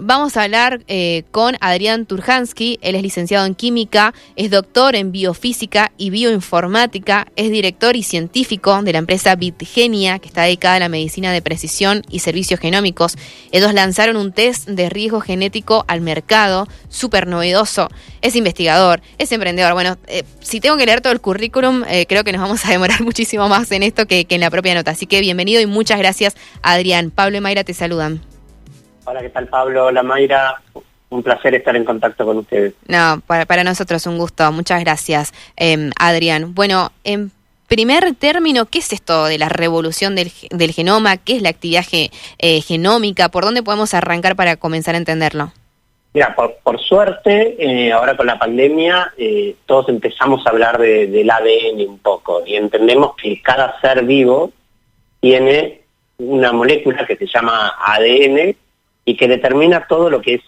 Vamos a hablar eh, con Adrián Turhansky, él es licenciado en química, es doctor en biofísica y bioinformática, es director y científico de la empresa Bitgenia, que está dedicada a la medicina de precisión y servicios genómicos. Ellos lanzaron un test de riesgo genético al mercado, súper novedoso. Es investigador, es emprendedor. Bueno, eh, si tengo que leer todo el currículum, eh, creo que nos vamos a demorar muchísimo más en esto que, que en la propia nota. Así que bienvenido y muchas gracias, Adrián. Pablo y Mayra te saludan. Hola, ¿qué tal Pablo? Hola Mayra. Un placer estar en contacto con ustedes. No, para, para nosotros un gusto. Muchas gracias, eh, Adrián. Bueno, en primer término, ¿qué es esto de la revolución del, del genoma? ¿Qué es la actividad ge, eh, genómica? ¿Por dónde podemos arrancar para comenzar a entenderlo? Mira, por, por suerte, eh, ahora con la pandemia, eh, todos empezamos a hablar de, del ADN un poco y entendemos que cada ser vivo tiene una molécula que se llama ADN y que determina todo lo que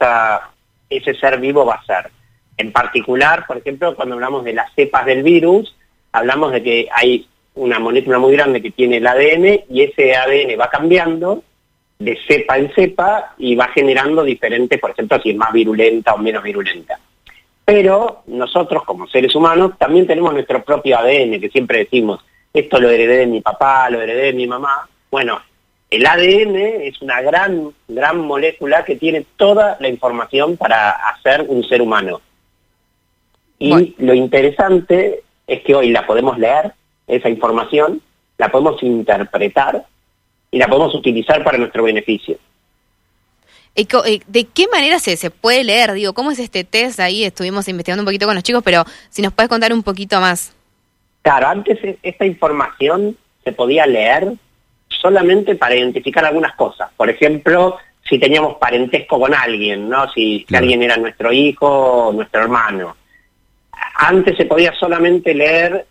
ese ser vivo va a ser. En particular, por ejemplo, cuando hablamos de las cepas del virus, hablamos de que hay una molécula muy grande que tiene el ADN y ese ADN va cambiando de cepa en cepa y va generando diferentes, por ejemplo, si es más virulenta o menos virulenta. Pero nosotros como seres humanos también tenemos nuestro propio ADN, que siempre decimos, esto lo heredé de mi papá, lo heredé de mi mamá. Bueno, el ADN es una gran, gran molécula que tiene toda la información para hacer un ser humano. Y bueno. lo interesante es que hoy la podemos leer, esa información, la podemos interpretar y la podemos utilizar para nuestro beneficio. ¿De qué manera se, se puede leer? Digo, ¿cómo es este test? Ahí estuvimos investigando un poquito con los chicos, pero si nos puedes contar un poquito más. Claro, antes esta información se podía leer solamente para identificar algunas cosas. Por ejemplo, si teníamos parentesco con alguien, ¿no? Si, claro. si alguien era nuestro hijo o nuestro hermano. Antes se podía solamente leer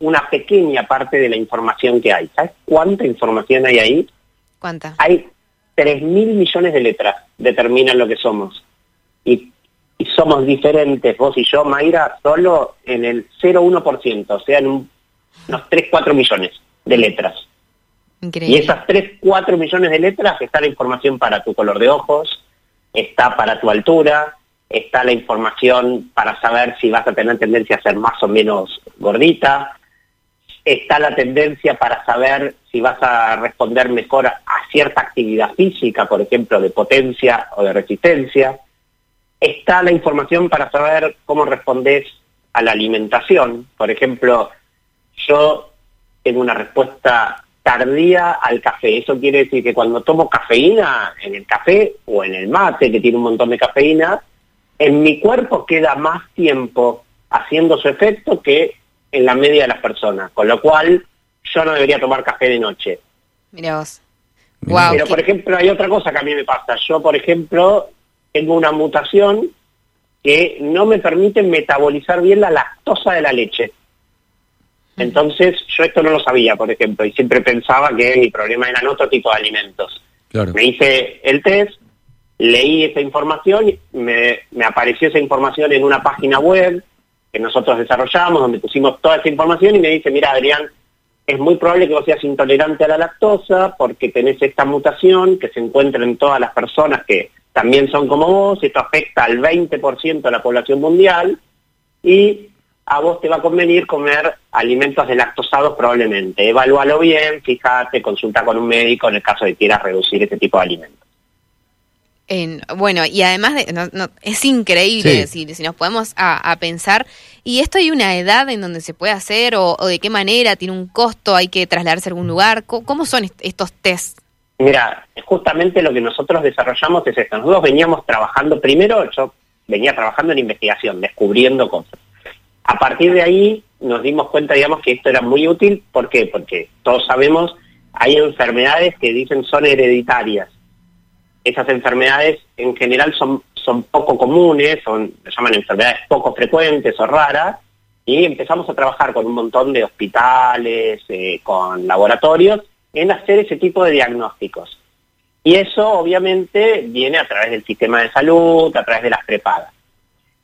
una pequeña parte de la información que hay. ¿Sabes cuánta información hay ahí? ¿Cuánta? Hay 3 mil millones de letras, determinan lo que somos. Y, y, somos diferentes, vos y yo, Mayra, solo en el 0,1%, o sea, en un, unos 3, 4 millones de letras. Y esas 3, 4 millones de letras está la información para tu color de ojos, está para tu altura, está la información para saber si vas a tener tendencia a ser más o menos gordita, está la tendencia para saber si vas a responder mejor a, a cierta actividad física, por ejemplo, de potencia o de resistencia, está la información para saber cómo respondes a la alimentación, por ejemplo, yo tengo una respuesta tardía al café. Eso quiere decir que cuando tomo cafeína en el café o en el mate, que tiene un montón de cafeína, en mi cuerpo queda más tiempo haciendo su efecto que en la media de las personas. Con lo cual, yo no debería tomar café de noche. Mira vos. Wow, Pero, por ejemplo, hay otra cosa que a mí me pasa. Yo, por ejemplo, tengo una mutación que no me permite metabolizar bien la lactosa de la leche. Entonces, yo esto no lo sabía, por ejemplo, y siempre pensaba que mi problema eran otro tipo de alimentos. Claro. Me hice el test, leí esa información, me, me, apareció esa información en una página web que nosotros desarrollamos, donde pusimos toda esa información y me dice, mira Adrián, es muy probable que vos seas intolerante a la lactosa porque tenés esta mutación que se encuentra en todas las personas que también son como vos, esto afecta al 20% de la población mundial y a vos te va a convenir comer alimentos delactosados probablemente. Evalúalo bien, fíjate, consulta con un médico en el caso de que quieras reducir este tipo de alimentos. En, bueno, y además de, no, no, es increíble sí. si, si, nos podemos a, a, pensar, y esto hay una edad en donde se puede hacer o, o, de qué manera, tiene un costo, hay que trasladarse a algún lugar, ¿cómo, cómo son est estos tests? Mira, justamente lo que nosotros desarrollamos es esto, nosotros veníamos trabajando, primero yo venía trabajando en investigación, descubriendo cosas. A partir de ahí nos dimos cuenta, digamos, que esto era muy útil. ¿Por qué? Porque todos sabemos, hay enfermedades que dicen son hereditarias. Esas enfermedades en general son, son poco comunes, son, se llaman enfermedades poco frecuentes o raras, y empezamos a trabajar con un montón de hospitales, eh, con laboratorios, en hacer ese tipo de diagnósticos. Y eso obviamente viene a través del sistema de salud, a través de las prepagas.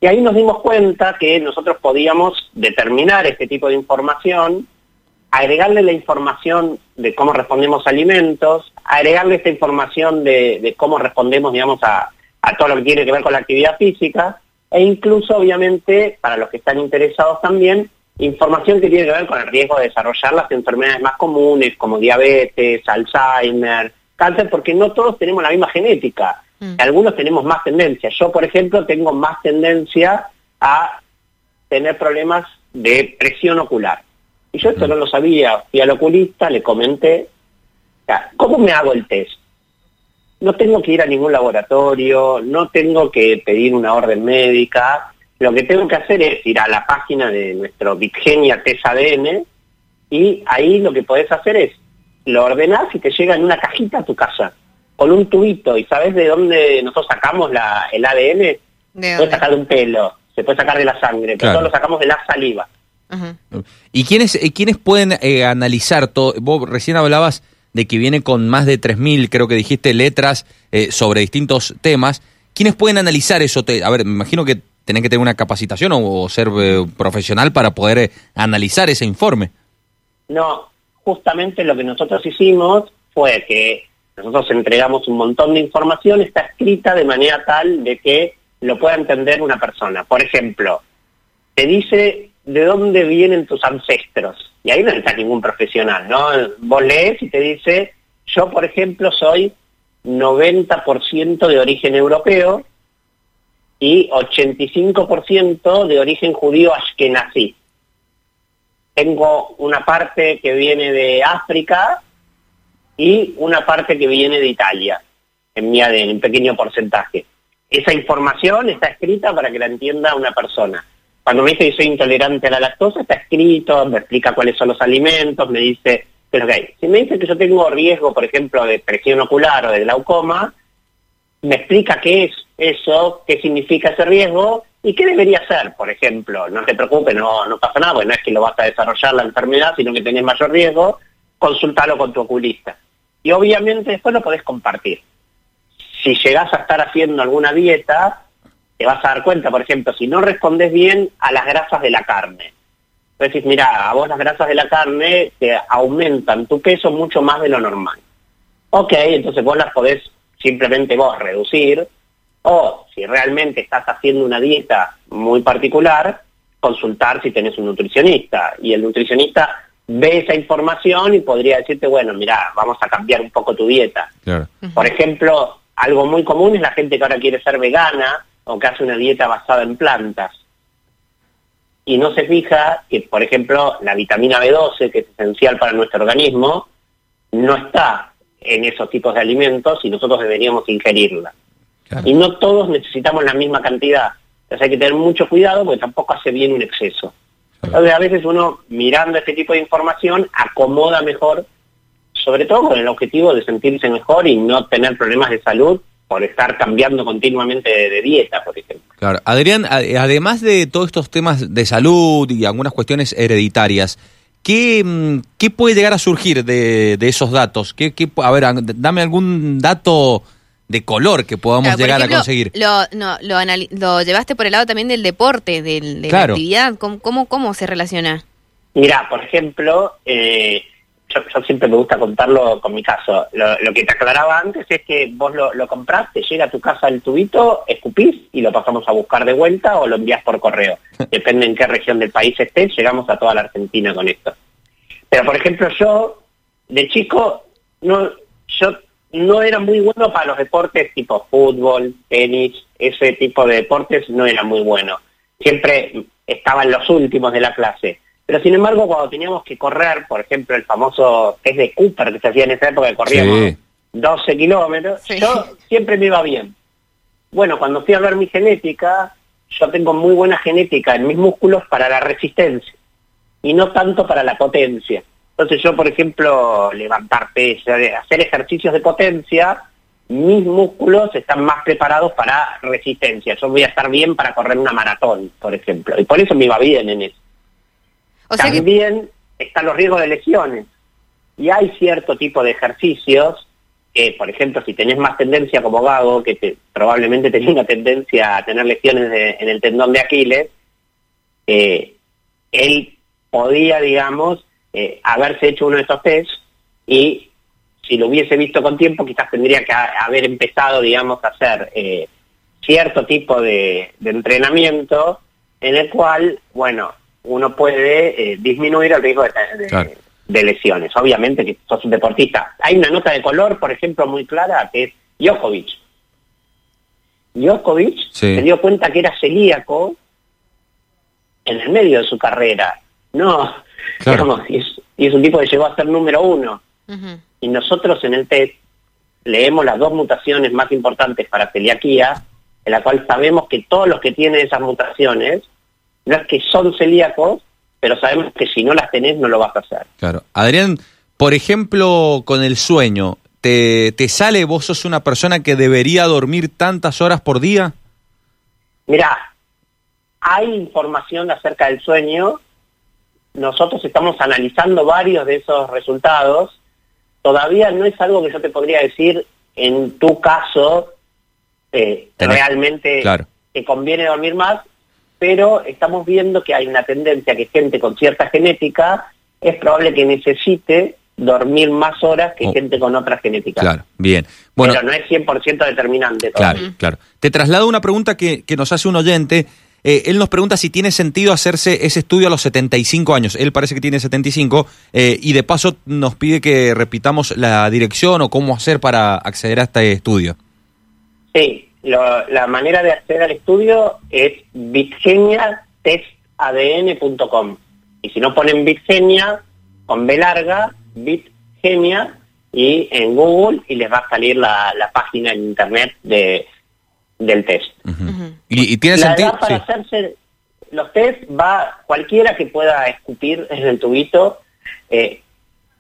Y ahí nos dimos cuenta que nosotros podíamos determinar este tipo de información, agregarle la información de cómo respondemos a alimentos, agregarle esta información de, cómo respondemos, digamos, a todo lo que tiene que ver con la actividad física e incluso, obviamente, para los que están interesados también, información que tiene que ver con el riesgo de desarrollar las enfermedades más comunes como diabetes, Alzheimer, cáncer, porque no todos tenemos la misma genética. Mm. Algunos tenemos más tendencia. Yo, por ejemplo, tengo más tendencia a tener problemas de presión ocular. Y yo esto mm. no lo sabía. Fui al oculista, le comenté, ¿cómo me hago el test? No tengo que ir a ningún laboratorio, no tengo que pedir una orden médica. Lo que tengo que hacer es ir a la página de nuestro Bitgenia Test ADN y ahí lo que podés hacer es lo ordenás y te llega en una cajita a tu casa con un tubito. ¿Y sabes de dónde nosotros sacamos la, el ADN? Puedes sacar de un pelo, se puede sacar de la sangre, pero nosotros lo sacamos de la saliva. ¿Y quiénes, eh, quiénes pueden eh, analizar todo? Vos recién hablabas de que viene con más de 3.000, creo que dijiste, letras eh, sobre distintos temas. ¿Quiénes pueden analizar eso? a ver, me imagino que tenés que tener una capacitación o, ser profesional para poder analizar ese informe. No, justamente lo que nosotros hicimos fue que nosotros entregamos un montón de información, está escrita de manera tal de que lo pueda entender una persona. Por ejemplo, te dice de dónde vienen tus ancestros. Y ahí no está ningún profesional, ¿no? Vos lees y te dice, yo por ejemplo soy 90% de origen europeo y 85% de origen judío ashkenazí. Tengo una parte que viene de África y una parte que viene de Italia, en mi ADN, en pequeño porcentaje. Esa información está escrita para que la entienda una persona. Cuando me dice que soy intolerante a la lactosa, está escrito, me explica cuáles son los alimentos, me dice que Si me dice que yo tengo riesgo, por ejemplo, de presión ocular o de glaucoma, me explica qué es eso, qué significa ese riesgo y qué debería hacer, por ejemplo. No te preocupes, no, no pasa nada, porque no es que lo vas a desarrollar la enfermedad, sino que tenés mayor riesgo, consultalo con tu oculista. Y obviamente después lo podés compartir. Si llegás a estar haciendo alguna dieta, te vas a dar cuenta, por ejemplo, si no respondes bien a las grasas de la carne. Entonces, mira, a vos las grasas de la carne te aumentan tu peso mucho más de lo normal. Ok, entonces vos las podés simplemente vos reducir, o si realmente estás haciendo una dieta muy particular, consultar si tenés un nutricionista. Y el nutricionista ve esa información y podría decirte, bueno, mira, vamos a cambiar un poco tu dieta. Por ejemplo, algo muy común es la gente que ahora quiere ser vegana o que hace una dieta basada en plantas. Y no se fija que, por ejemplo, la vitamina B12, que es esencial para nuestro organismo, no está en esos tipos de alimentos y nosotros deberíamos ingerirla. Y no todos necesitamos la misma cantidad. Entonces hay que tener mucho cuidado porque tampoco hace bien un exceso. Entonces a veces uno mirando este tipo de información acomoda mejor, sobre todo con el objetivo de sentirse mejor y no tener problemas de salud por estar cambiando continuamente de, dieta, por ejemplo. Claro. Adrián, además de todos estos temas de salud y algunas cuestiones hereditarias, ¿qué, mm, qué puede llegar a surgir de, esos datos? ¿Qué, qué, a ver, dame algún dato de color que podamos llegar a conseguir. Lo, no, lo, lo, llevaste por el lado también del deporte, del, de la actividad. ¿Cómo, ¿Cómo, cómo, se relaciona? Mira, por ejemplo, eh, yo, siempre me gusta contarlo con mi caso. Lo, que te aclaraba antes es que vos lo, lo comprás, te llega a tu casa el tubito, escupís y lo pasamos a buscar de vuelta o lo envías por correo. Depende en qué región del país estés, llegamos a toda la Argentina con esto. Pero por ejemplo yo, de chico, no, yo no era muy bueno para los deportes tipo fútbol, tenis, ese tipo de deportes no era muy bueno. Siempre estaba en los últimos de la clase. Pero sin embargo, cuando teníamos que correr, por ejemplo, el famoso test de Cooper que se hacía en esa época, que corríamos 12 kilómetros, yo siempre me iba bien. Bueno, cuando fui a ver mi genética, yo tengo muy buena genética en mis músculos para la resistencia y no tanto para la potencia. Entonces yo, por ejemplo, levantar peso, hacer ejercicios de potencia, mis músculos están más preparados para resistencia. Yo voy a estar bien para correr una maratón, por ejemplo. Y por eso me iba bien en eso. También están los riesgos de lesiones. Y hay cierto tipo de ejercicios que, por ejemplo, si tenés más tendencia como Gago, que probablemente tenía una tendencia a tener lesiones en el tendón de Aquiles, eh, él podía, digamos, eh, haberse hecho uno de esos test y si lo hubiese visto con tiempo quizás tendría que haber empezado, digamos, a hacer eh, cierto tipo de, entrenamiento en el cual, bueno, uno puede eh, disminuir el riesgo de, de, lesiones. Obviamente que sos un deportista. Hay una nota de color, por ejemplo, muy clara, que es Djokovic. Djokovic se dio cuenta que era celíaco en el medio de su carrera. No, y, es, un tipo que llegó a ser número uno. Y nosotros en el test leemos las dos mutaciones más importantes para celiaquía, en la cual sabemos que todos los que tienen esas mutaciones, no es que son celíacos, pero sabemos que si no las tenés no lo vas a hacer. Claro. Adrián, por ejemplo, con el sueño, ¿te, te sale, vos sos una persona que debería dormir tantas horas por día? Mira, hay información acerca del sueño, nosotros estamos analizando varios de esos resultados, todavía no es algo que yo te podría decir en tu caso eh, realmente te conviene dormir más, pero estamos viendo que hay una tendencia que gente con cierta genética es probable que necesite dormir más horas que oh. gente con otra genética. Claro, bien. Bueno, pero no es 100% determinante. Claro, claro. Te traslado una pregunta que, que nos hace un oyente. Eh, él nos pregunta si tiene sentido hacerse ese estudio a los 75 años. Él parece que tiene 75 eh, y de paso nos pide que repitamos la dirección o cómo hacer para acceder a este estudio. Sí, la manera de acceder al estudio es bitgeniatestadn.com. Y si no ponen bitgenia con B larga, bitgenia y en Google y les va a salir la, página en internet de, del test. ¿Y, tiene sentido? para hacerse los test va cualquiera que pueda escupir en el tubito. Eh,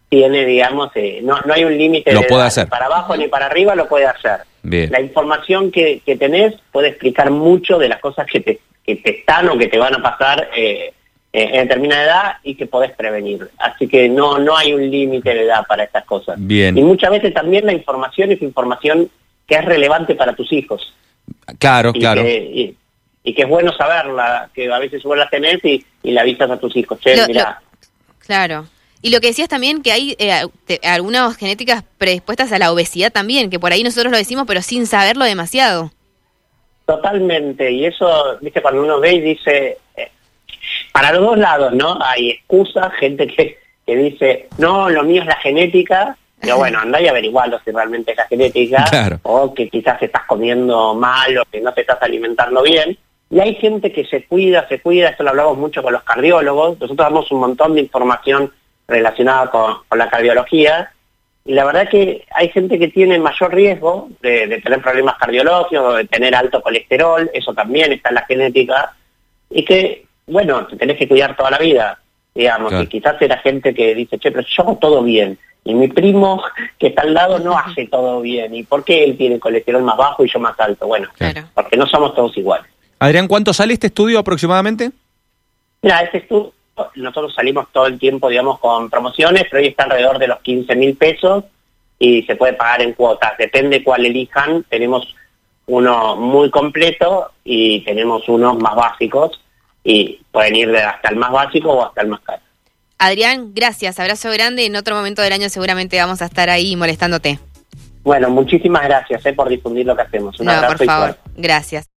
tiene, digamos, eh, no, no hay un límite de puede hacer. para abajo ni para arriba, lo puede hacer. La información que, que, tenés puede explicar mucho de las cosas que te, que te están o que te van a pasar eh, en determinada edad y que podés prevenir. Así que no, no hay un límite de edad para estas cosas. Bien. Y muchas veces también la información es información que es relevante para tus hijos. Claro, claro. y, que es bueno saberla, que a veces vos la tenés y, y la avisas a tus hijos. Che, claro. Y lo que decías también, que hay eh, algunas genéticas predispuestas a la obesidad también, que por ahí nosotros lo decimos, pero sin saberlo demasiado. Totalmente, y eso, viste, cuando uno ve y dice, eh, para los dos lados, ¿no? Hay excusas, gente que, que dice, no, lo mío es la genética, pero bueno, anda y averigualo si realmente es la genética, o que quizás estás comiendo mal o que no te estás alimentando bien. Y hay gente que se cuida, se cuida, esto lo hablamos mucho con los cardiólogos, nosotros damos un montón de información relacionada con, la cardiología. Y la verdad que hay gente que tiene mayor riesgo de, tener problemas cardiológicos, de tener alto colesterol, eso también está en la genética, y que, bueno, te tenés que cuidar toda la vida, digamos, y quizás era gente que dice, che, pero yo hago todo bien, y mi primo que está al lado no hace todo bien, ¿y por qué él tiene colesterol más bajo y yo más alto? Bueno, porque no somos todos iguales. Adrián, ¿cuánto sale este estudio aproximadamente? Mira, este estudio nosotros salimos todo el tiempo, digamos, con promociones, pero hoy está alrededor de los 15 mil pesos y se puede pagar en cuotas. Depende cuál elijan. Tenemos uno muy completo y tenemos unos más básicos y pueden ir hasta el más básico o hasta el más caro. Adrián, gracias, abrazo grande. En otro momento del año seguramente vamos a estar ahí molestándote. Bueno, muchísimas gracias eh, por difundir lo que hacemos. Un no, por favor, gracias.